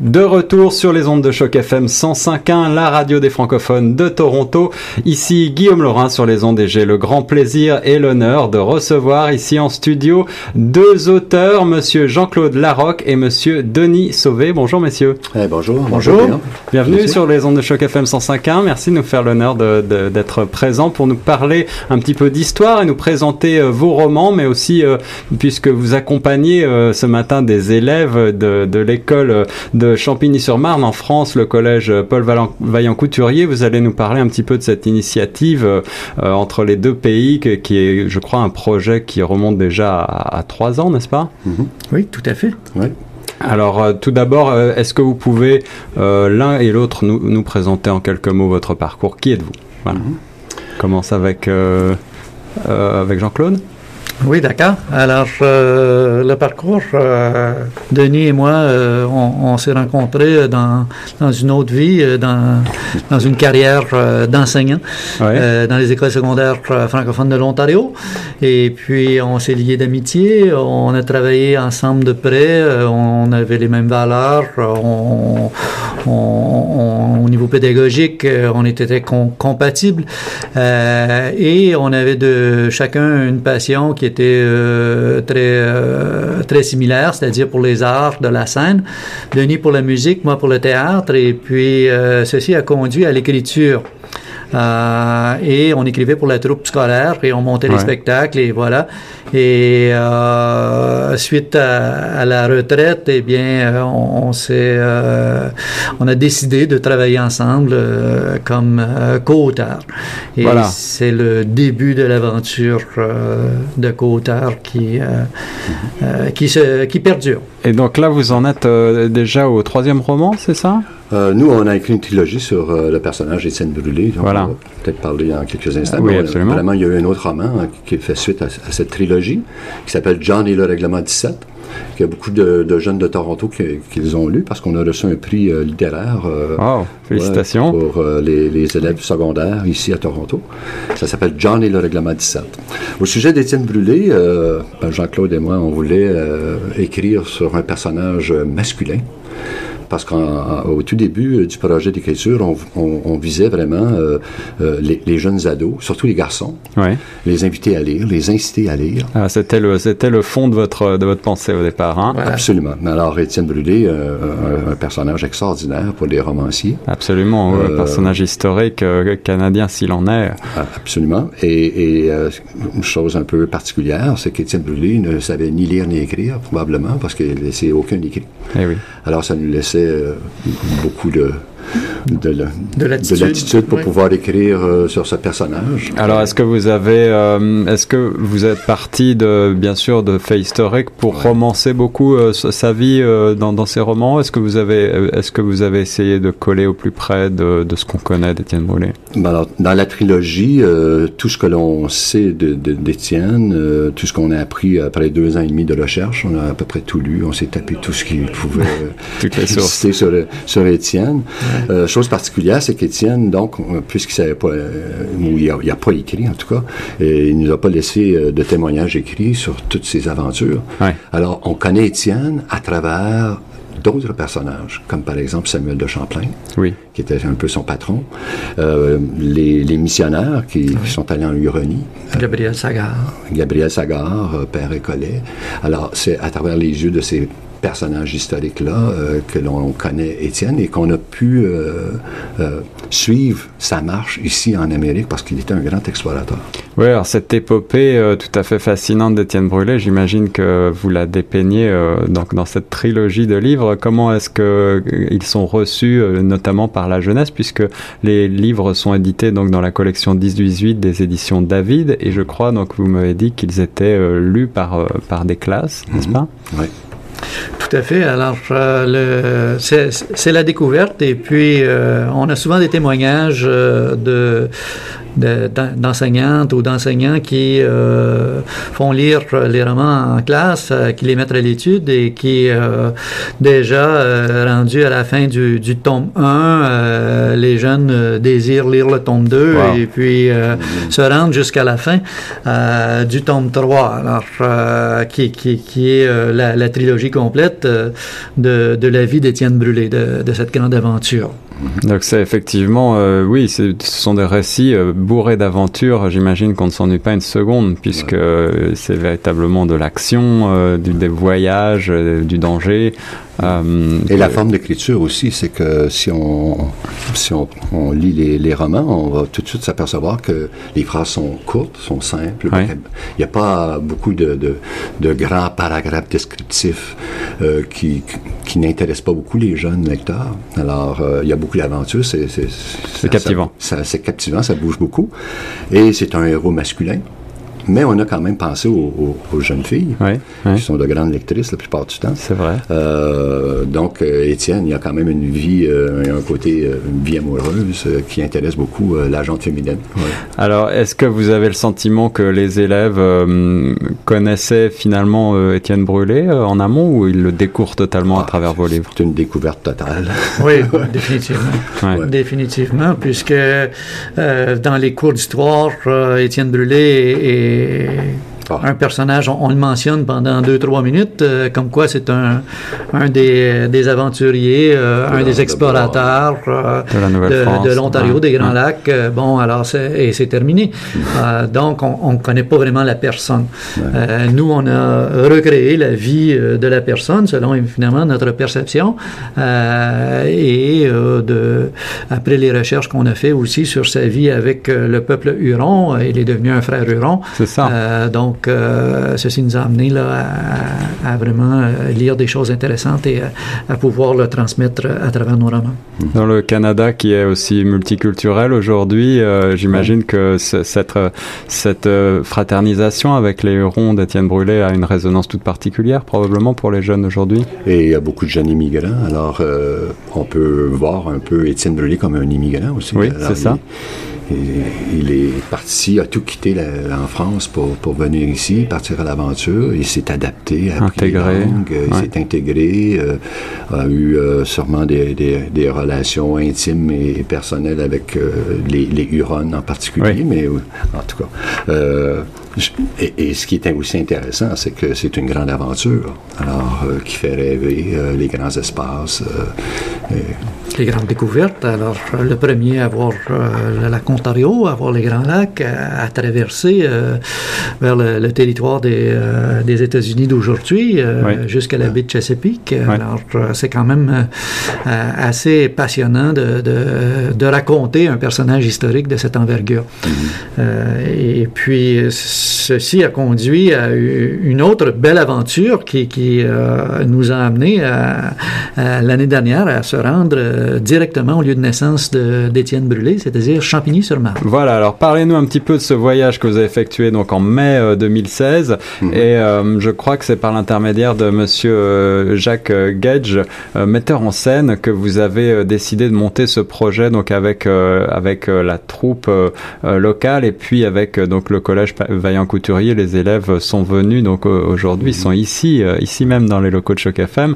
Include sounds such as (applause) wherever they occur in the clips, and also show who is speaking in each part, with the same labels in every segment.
Speaker 1: De retour sur les ondes de choc FM 105.1, la radio des francophones de Toronto. Ici Guillaume Laurin sur les ondes et j'ai le grand plaisir et l'honneur de recevoir ici en studio deux auteurs, monsieur Jean-Claude Larocque et monsieur Denis Sauvé. Bonjour messieurs.
Speaker 2: Eh, bonjour.
Speaker 1: Bonjour. Bienvenue sur les ondes de choc FM 105.1. Merci de nous faire l'honneur d'être présent pour nous parler un petit peu d'histoire et nous présenter euh, vos romans, mais aussi euh, puisque vous accompagnez euh, ce matin des élèves de, de l'école de Champigny-sur-Marne, en France, le collège Paul Vaillant-Couturier. Vous allez nous parler un petit peu de cette initiative euh, entre les deux pays, qui est, je crois, un projet qui remonte déjà à, trois ans, n'est-ce pas?
Speaker 3: Mm-hmm. Oui, tout à fait.
Speaker 1: Alors, euh, tout d'abord, euh, est-ce que vous pouvez l'un et l'autre nous, présenter en quelques mots votre parcours? Qui êtes-vous? Voilà. Mm-hmm. Commence avec, avec Jean-Claude.
Speaker 3: Oui, d'accord. Alors, euh, le parcours, euh, Denis et moi, euh, on, s'est rencontrés dans, dans une autre vie, dans, dans une carrière d'enseignant dans les écoles secondaires francophones de l'Ontario. Et puis, on s'est liés d'amitié, on a travaillé ensemble de près, on avait les mêmes valeurs, on, au niveau pédagogique, on était très compatibles et on avait de chacun une passion qui était euh, très, euh, très similaire, c'est-à-dire pour les arts de la scène. Denis pour la musique, moi pour le théâtre. Et puis, euh, ceci a conduit à l'écriture. Euh, et on écrivait pour la troupe scolaire et on montait les spectacles et voilà. Et euh, suite à, la retraite, eh bien, on, s'est, euh, on a décidé de travailler ensemble euh, comme co-auteur. Et voilà. c'est le début de l'aventure de co-auteur qui, qui, se, qui perdure.
Speaker 1: Et donc là, vous en êtes déjà au troisième roman, c'est ça?
Speaker 2: Euh, nous, on a écrit une trilogie sur euh, le personnage Étienne Brûlé. Voilà. Peut-être parler en quelques instants.
Speaker 1: Oui, absolument.
Speaker 2: Vraiment, il y a eu un autre roman hein, qui fait suite à, cette trilogie, qui s'appelle John et le règlement 17 qu'il y a beaucoup de, jeunes de Toronto qui, les ont lus parce qu'on a reçu un prix euh, littéraire.
Speaker 1: wow, félicitations.
Speaker 2: pour les, les, élèves secondaires ici à Toronto. Ça s'appelle John et le règlement 17. Au sujet d'Étienne Brûlé, ben, Jean-Claude et moi, on voulait écrire sur un personnage masculin parce qu'au tout début euh, du projet d'écriture, on, visait vraiment euh, euh, les, jeunes ados, surtout les garçons, les inviter à lire, les inciter à lire.
Speaker 1: Ah, c'était le c'était le fond de votre de votre pensée au départ, hein?
Speaker 2: Absolument. Alors Étienne Brûlé, un, personnage extraordinaire pour les romanciers.
Speaker 1: Absolument, un personnage historique canadien s'il en est.
Speaker 2: Ah, absolument. Et, une chose un peu particulière, c'est qu'Étienne Brûlé ne savait ni lire ni écrire probablement parce qu'il ne laissait aucun écrit.
Speaker 1: Eh oui.
Speaker 2: Alors ça nous laissait euh, beaucoup de, de, l'attitude pour pouvoir écrire euh, sur ce personnage.
Speaker 1: Alors, est-ce que vous avez, euh, est-ce que vous êtes parti de, bien sûr, de faits historiques pour romancer beaucoup euh, sa vie dans, dans, ces romans? Est-ce que vous avez, est-ce que vous avez essayé de coller au plus près de, de ce qu'on connaît d'Étienne Brûlé?
Speaker 2: Ben alors, Dans la trilogie, tout ce que l'on sait d'Étienne, tout ce qu'on a appris après deux ans et demi de recherche, on a à peu près tout lu, on s'est tapé tout ce qui pouvait (laughs) exister sur, sur Étienne. Euh, chose particulière, c'est qu'Étienne, donc, euh, puisqu'il savait pas, euh, ou il n'a pas écrit en tout cas, et il nous a pas laissé de témoignages écrits sur toutes ses aventures. Alors, on connaît Étienne à travers d'autres personnages, comme par exemple Samuel de Champlain,
Speaker 1: oui.
Speaker 2: qui était un peu son patron, les, missionnaires qui, sont allés en Huronie.
Speaker 3: Gabriel Sagard.
Speaker 2: Gabriel Sagard, père écolais. Alors, c'est à travers les yeux de ces personnage historique-là euh, que l'on connaît Étienne et qu'on a pu euh, euh, suivre sa marche ici en Amérique parce qu'il était un grand explorateur.
Speaker 1: Oui, alors cette épopée tout à fait fascinante d'Étienne Brûlé, j'imagine que vous la dépeignez donc dans cette trilogie de livres. Comment est-ce qu'ils sont reçus, notamment par la jeunesse, puisque les livres sont édités donc dans la collection 18 des éditions David, et je crois donc vous m'avez dit qu'ils étaient lus par par des classes, n'est-ce mhm. pas?
Speaker 2: Oui.
Speaker 3: Tout à fait. Alors, euh, c'est la découverte et puis euh, on a souvent des témoignages euh, de d'enseignantes ou d'enseignants qui font lire les romans en classe, qui les mettent à l'étude et qui, déjà rendu à la fin du, du tome 1, les jeunes désirent lire le tome 2 et puis se rendre jusqu'à la fin du tome 3, alors, qui, qui, qui, est la, la, trilogie complète de, de, la vie d'Étienne Brûlé, de, de cette grande aventure.
Speaker 1: Donc c'est effectivement, euh, oui, ce sont des récits euh, bourrés d'aventures. J'imagine qu'on ne s'ennuie pas une seconde, puisque euh, c'est véritablement de l'action, du, des voyages, du danger.
Speaker 2: Et la forme d'écriture aussi, c'est que si on, si on, lit les, les, romans, on va tout de suite s'apercevoir que les phrases sont courtes, sont simples. Il n'y a pas beaucoup de, de, de grands paragraphes descriptifs qui, qui n'intéressent pas beaucoup les jeunes lecteurs. Alors, il y a beaucoup beaucoup d'aventure.
Speaker 1: C'est captivant.
Speaker 2: C'est captivant, ça bouge beaucoup. Et c'est un héros masculin. Mais on a quand même pensé aux, jeunes filles, qui sont de grandes lectrices la plupart du temps.
Speaker 1: C'est vrai.
Speaker 2: Euh, donc, euh, Étienne, il y a quand même une vie, euh, un côté, une vie amoureuse qui intéresse beaucoup la gente féminine.
Speaker 1: Alors, est-ce que vous avez le sentiment que les élèves connaissaient finalement Étienne Brûlé en amont ou ils le découvrent totalement à ah, travers vos livres?
Speaker 2: C'est une découverte totale. (laughs)
Speaker 3: Oui, définitivement. Définitivement, puisque dans les cours d'histoire, Étienne Brûlé est eh, un personnage, on, le mentionne pendant deux, trois minutes, euh, comme quoi c'est un, un des, des aventuriers, euh, un des explorateurs euh, de, l'Ontario, des Grands Lacs. bon, alors, et c'est terminé. donc, on ne connaît pas vraiment la personne. nous, on a recréé la vie de la personne selon, finalement, notre perception. et de, après les recherches qu'on a fait aussi sur sa vie avec le peuple Huron, il est devenu un frère Huron.
Speaker 1: C'est ça.
Speaker 3: donc, donc, euh, ceci nous a amené là, à, vraiment euh, lire des choses intéressantes et à, pouvoir le transmettre à travers nos romans.
Speaker 1: Dans le Canada, qui est aussi multiculturel aujourd'hui, euh, j'imagine que cette, cette fraternisation avec les Hurons d'Étienne Brûlé a une résonance toute particulière, probablement pour les jeunes aujourd'hui.
Speaker 2: Et il y a beaucoup de jeunes immigrants. Alors, on peut voir un peu Étienne Brûlé comme un immigrant aussi.
Speaker 1: Oui, c'est ça
Speaker 2: il est parti, a tout quitté en France pour, pour venir ici, partir à l'aventure. Il s'est adapté, a intégré, il s'est intégré, euh, a eu euh, sûrement des, des, des, relations intimes et personnelles avec euh, les, les Hurons en particulier, mais en tout cas. Et, ce qui est aussi intéressant, c'est que c'est une grande aventure, alors qui fait rêver les grands espaces.
Speaker 3: les grandes découvertes. Alors, le premier à voir la Ontario, avoir les Grands Lacs, à, traverser euh, vers le, territoire des, euh, des États-Unis d'aujourd'hui, euh, jusqu'à la baie de Chesapeake. Alors, c'est quand même assez passionnant de, de, de, raconter un personnage historique de cette envergure. Mm-hmm. et puis, ceci a conduit à une autre belle aventure qui, qui nous a amené l'année dernière à se rendre directement au lieu de naissance d'Étienne Brûlé, c'est-à-dire Champigny
Speaker 1: voilà, alors parlez-nous un petit peu de ce voyage que vous avez effectué donc en mai 2016 euh, mhm. et euh, je crois que c'est par l'intermédiaire de monsieur euh, Jacques Gage, metteur en scène, que vous avez décidé de monter ce projet donc avec avec la troupe locale et puis avec donc le collège Vaillant Couturier, les élèves sont venus donc aujourd'hui, ils sont ici ici même dans les locaux de Choc FM.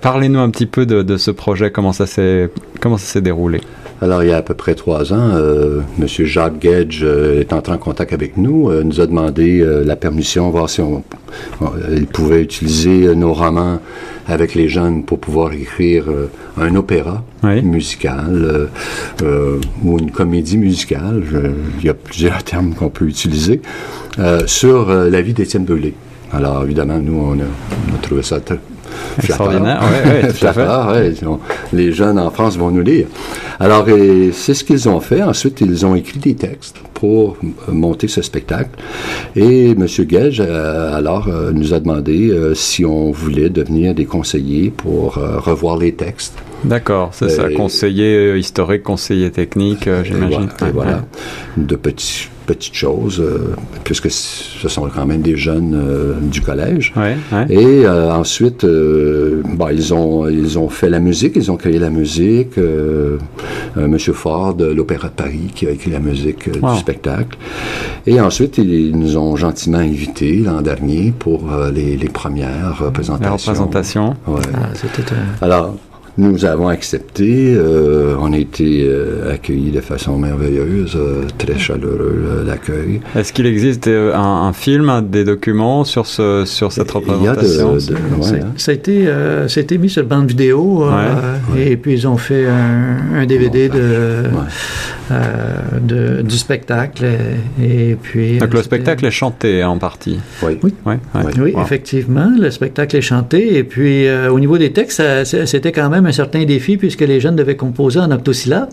Speaker 1: parlez-nous un petit peu de, de ce projet, comment ça s'est comment ça s'est déroulé?
Speaker 2: Alors, il y a à peu près trois ans, euh, M. Jacques Gage euh, est entré en contact avec nous, euh, nous a demandé euh, la permission, voir si on, il pouvait utiliser nos romans avec les jeunes pour pouvoir écrire un opéra musical ou une comédie musicale. il y a plusieurs (laughs) termes qu'on peut utiliser sur la vie d'Étienne Belay. Alors, évidemment, nous, on a, on a trouvé ça très,
Speaker 1: Extraordinaire, oui, tout à (laughs) fait.
Speaker 2: les jeunes en France vont nous lire. Alors, c'est ce qu'ils ont fait. Ensuite, ils ont écrit des textes pour monter ce spectacle. Et M. Gage, euh, alors, euh, nous a demandé euh, si on voulait devenir des conseillers pour revoir les textes.
Speaker 1: D'accord, c'est ça, conseiller historique, conseiller technique, j'imagine.
Speaker 2: voilà, de petits petites choses, puisque ce sont quand même des jeunes du collège.
Speaker 1: Ouais,
Speaker 2: Et ensuite, bah, ils, ont, ils ont fait la musique, ils ont créé la musique. Monsieur Ford de l'Opéra de Paris qui a écrit la musique du spectacle. Et ensuite, ils nous ont gentiment invités l'an dernier pour les, les, premières représentations.
Speaker 1: Les représentations.
Speaker 2: Ouais. Ah, Alors, nous avons accepté, euh, on a été euh, accueillis de façon merveilleuse, euh, très chaleureux l'accueil.
Speaker 1: Est-ce qu'il existe un, film, des documents sur, ce, sur cette représentation
Speaker 3: ça, a été, ça a été mis sur bande vidéo et puis ils ont fait un, DVD de, de, du spectacle. Et, puis,
Speaker 1: Donc le spectacle est chanté en partie.
Speaker 2: Oui,
Speaker 3: oui, oui, effectivement, le spectacle est chanté et puis au niveau des textes, c'était quand même un certain défi puisque les jeunes devaient composer en octosyllabes.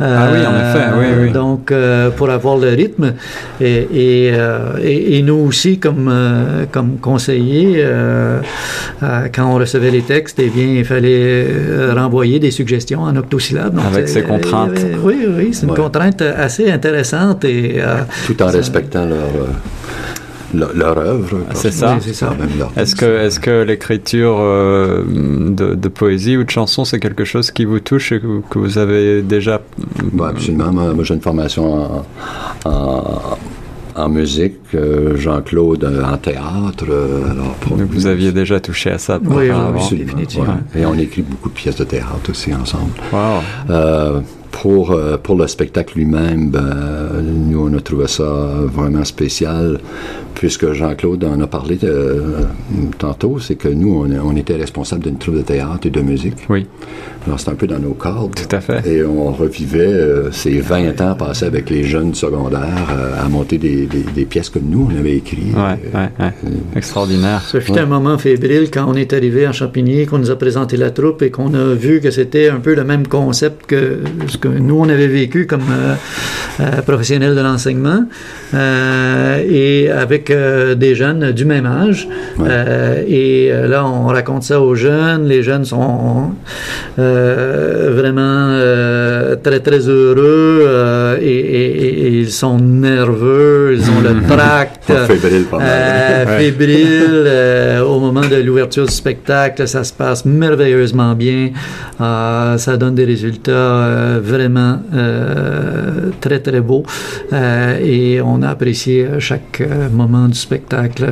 Speaker 1: ah oui, en effet, oui, oui.
Speaker 3: Donc, euh, pour avoir le rythme. Et, et, euh, et, nous aussi, comme, euh, comme conseillers, quand on recevait les textes, eh bien, il fallait renvoyer des suggestions en octosyllabes.
Speaker 1: Avec ces contraintes.
Speaker 3: oui, oui, c'est une contrainte assez intéressante. Et,
Speaker 2: Tout en respectant leur leur œuvre.
Speaker 1: C'est ça. Est-ce que, est que l'écriture euh, de, poésie ou de chanson, c'est quelque chose qui vous touche et que, vous avez déjà
Speaker 2: Absolument. Moi, j'ai une formation en, musique, euh, Jean-Claude euh, en théâtre. alors
Speaker 1: Donc vous aviez déjà touché à ça
Speaker 3: Oui, oui définitivement.
Speaker 2: Et on écrit beaucoup de pièces de théâtre aussi ensemble.
Speaker 1: Wow
Speaker 2: pour, euh, pour le spectacle lui-même, ben, nous, on a trouvé ça vraiment spécial, puisque Jean-Claude en a parlé euh, tantôt, c'est que nous, on, on était responsable d'une troupe de théâtre et de musique.
Speaker 1: Oui.
Speaker 2: C'était un peu dans nos cadres.
Speaker 1: Tout à fait.
Speaker 2: Et on revivait euh, ces 20 ans passés avec les jeunes secondaires à monter des, des, pièces comme nous, on avait écrit.
Speaker 1: Oui, ouais, Extraordinaire.
Speaker 3: Ce fut un moment fébrile quand on est arrivé en Champigny, qu'on nous a présenté la troupe et qu'on a vu que c'était un peu le même concept que ce que nous, on avait vécu comme euh, euh, professionnels de l'enseignement euh, et avec des jeunes du même âge. et là, on raconte ça aux jeunes. Les jeunes sont vraiment très, très heureux et, ils sont nerveux, ils ont le (laughs) tract.
Speaker 2: fébrile,
Speaker 3: fébrile. (laughs) au moment de l'ouverture du spectacle, ça se passe merveilleusement bien. ça donne des résultats vraiment euh, très, très beau. Euh, et on a apprécié chaque euh, moment du spectacle.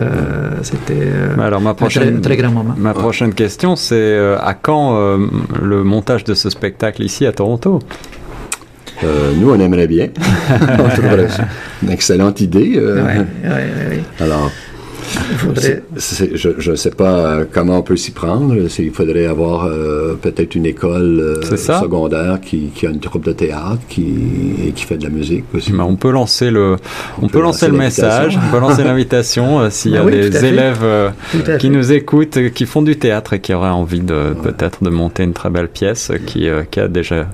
Speaker 3: C'était
Speaker 1: alors, ma prochaine,
Speaker 3: un très, grand moment.
Speaker 1: Ma prochaine question, c'est à quand le montage de ce spectacle ici à Toronto?
Speaker 2: nous, on aimerait bien. (laughs) (laughs) on trouverait une excellente idée. Alors, je ne sais pas comment on peut s'y prendre. Il faudrait avoir euh, peut-être une école euh, secondaire qui, a une troupe de théâtre qui, et qui fait de la musique aussi.
Speaker 1: Mais on peut lancer le, on, peut, lancer, le message, on peut lancer (laughs) l'invitation euh, s'il y a ben des élèves qui nous écoutent, qui font du théâtre et qui auraient envie de peut-être de monter une très belle pièce qui, qui a déjà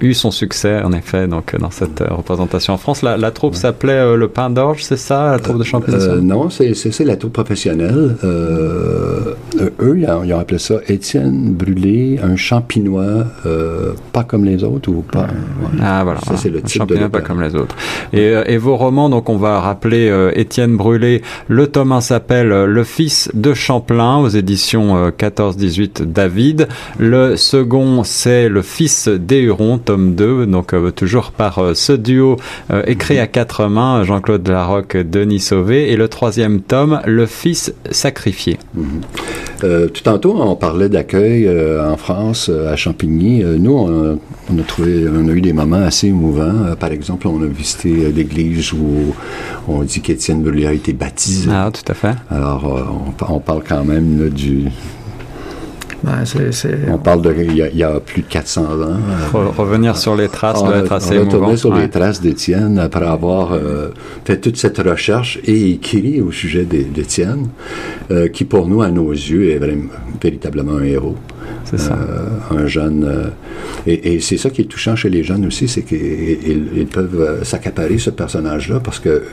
Speaker 1: eu son succès en effet donc dans cette représentation en France. La, troupe s'appelait le Pain d'Orge, c'est ça, la troupe de Champigny
Speaker 2: Non, c'est la troupe professionnels, euh, eux, ils ont, appelé ça Étienne Brûlé, un champinois euh, pas comme les autres ou pas?
Speaker 1: Ah voilà, ça c'est le type champinois pas comme les autres. Et, euh, et, vos romans, donc on va rappeler Étienne Brûlé. Le tome 1 s'appelle Le Fils de Champlain aux éditions 14-18 David. Le second c'est Le Fils des Hurons, tome 2, donc toujours par ce duo écrit à quatre mains, Jean-Claude Larocque, Denis Sauvé. Et le troisième tome, Le Fils sacrifié.
Speaker 2: Mhm. Euh, tout tantôt, on parlait d'accueil euh, en France, euh, à Champigny. nous, on a, trouvé, on a eu des moments assez émouvants. par exemple, on a visité l'église où on dit qu'Étienne Brûlé a été baptisé.
Speaker 1: Ah, tout à fait.
Speaker 2: Alors, on, parle quand même du,
Speaker 3: ben,
Speaker 2: on parle de il y, a, plus de 400 ans.
Speaker 1: revenir sur les traces doit être assez émouvant.
Speaker 2: Retourner sur les traces d'Étienne après avoir euh, fait toute cette recherche et écrit au sujet d'Étienne, euh, qui pour nous, à nos yeux, est vraiment, véritablement un héros.
Speaker 1: C'est ça.
Speaker 2: Euh, un jeune. et, c'est ça qui est touchant chez les jeunes aussi, c'est qu'ils peuvent s'accaparer ce personnage-là parce que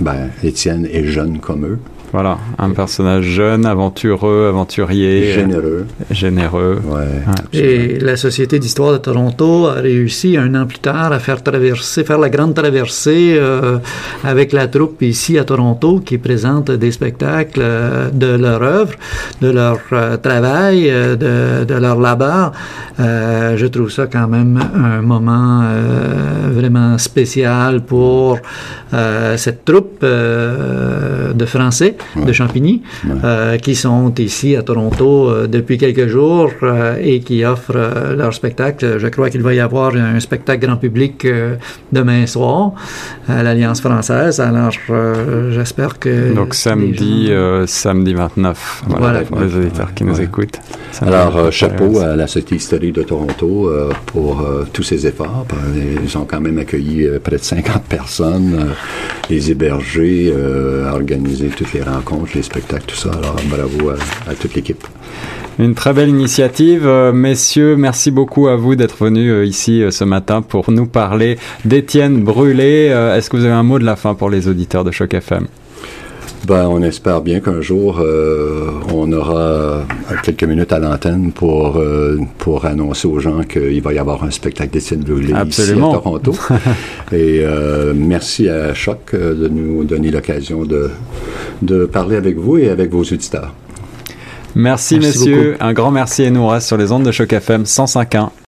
Speaker 2: ben, Étienne est jeune comme eux.
Speaker 1: Voilà, un personnage jeune, aventureux, aventurier.
Speaker 2: Généreux.
Speaker 1: Généreux.
Speaker 2: Ouais,
Speaker 3: Et la Société d'histoire de Toronto a réussi un an plus tard à faire traverser, faire la grande traversée euh, avec la troupe ici à Toronto qui présente des spectacles euh, de leur œuvre, de leur euh, travail, de, de, leur labeur. je trouve ça quand même un moment vraiment spécial pour cette troupe de Français de Champigny, euh, qui sont ici à Toronto euh, depuis quelques jours euh, et qui offrent leur spectacle. Je crois qu'il va y avoir un spectacle grand public demain soir à l'Alliance française. Alors, j'espère que...
Speaker 1: Donc samedi, samedi 29, voilà, pour les auditeurs qui nous écoutent.
Speaker 2: Alors, chapeau à la Société historique de Toronto pour tous ces efforts. Ils ont quand même accueilli près de 50 personnes, les hébergés, organisé toutes les rencontres, les spectacles, tout ça. Alors bravo à, toute l'équipe.
Speaker 1: Une très belle initiative. Euh, messieurs, merci beaucoup à vous d'être venus euh, ici euh, ce matin pour nous parler d'Étienne Brûlé. Est-ce que vous avez un mot de la fin pour les auditeurs de Choc FM?
Speaker 2: Ben, on espère bien qu'un jour, euh, on aura euh, quelques minutes à l'antenne pour, euh, pour annoncer aux gens qu'il va y avoir un spectacle d'Étienne Brûlé ici à Toronto. (laughs) Et merci à Choc de nous donner l'occasion de, de parler avec vous et avec vos auditeurs.
Speaker 1: Merci, messieurs. Un grand merci et nous reste sur les ondes de Choc FM 105.1.